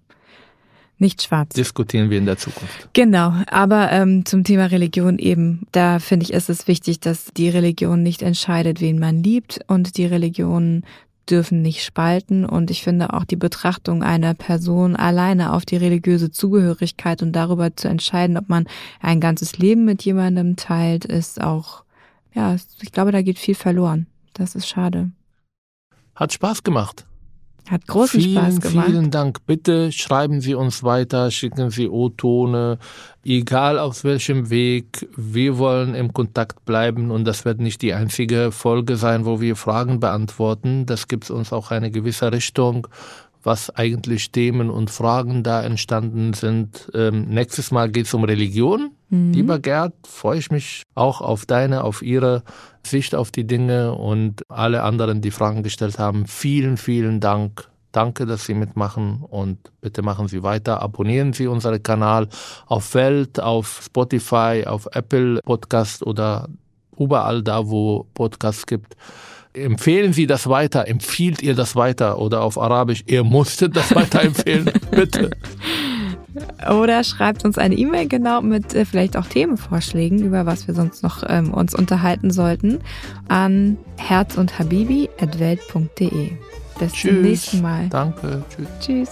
nicht schwarz. Diskutieren wir in der Zukunft. Genau, aber ähm, zum Thema Religion eben, da finde ich, ist es wichtig, dass die Religion nicht entscheidet, wen man liebt und die Religionen dürfen nicht spalten und ich finde auch die Betrachtung einer Person alleine auf die religiöse Zugehörigkeit und darüber zu entscheiden, ob man ein ganzes Leben mit jemandem teilt, ist auch, ja, ich glaube, da geht viel verloren. Das ist schade. Hat Spaß gemacht. Hat großen vielen, Spaß gemacht. Vielen Dank. Bitte schreiben Sie uns weiter, schicken Sie O-Tone, egal auf welchem Weg. Wir wollen im Kontakt bleiben und das wird nicht die einzige Folge sein, wo wir Fragen beantworten. Das gibt uns auch eine gewisse Richtung, was eigentlich Themen und Fragen da entstanden sind. Ähm, nächstes Mal geht es um Religion. Mhm. Lieber Gerd, freue ich mich auch auf deine, auf ihre Sicht auf die Dinge und alle anderen, die Fragen gestellt haben. Vielen, vielen Dank. Danke, dass Sie mitmachen und bitte machen Sie weiter. Abonnieren Sie unseren Kanal auf Welt, auf Spotify, auf Apple Podcast oder überall da, wo Podcasts gibt empfehlen Sie das weiter, empfiehlt ihr das weiter oder auf Arabisch, ihr musstet das [laughs] weiterempfehlen, bitte. [laughs] Oder schreibt uns eine E-Mail genau mit äh, vielleicht auch Themenvorschlägen, über was wir sonst noch ähm, uns unterhalten sollten, an herz und habibi.welt.de. Bis Tschüss. zum nächsten Mal. Danke. Tschüss. Tschüss.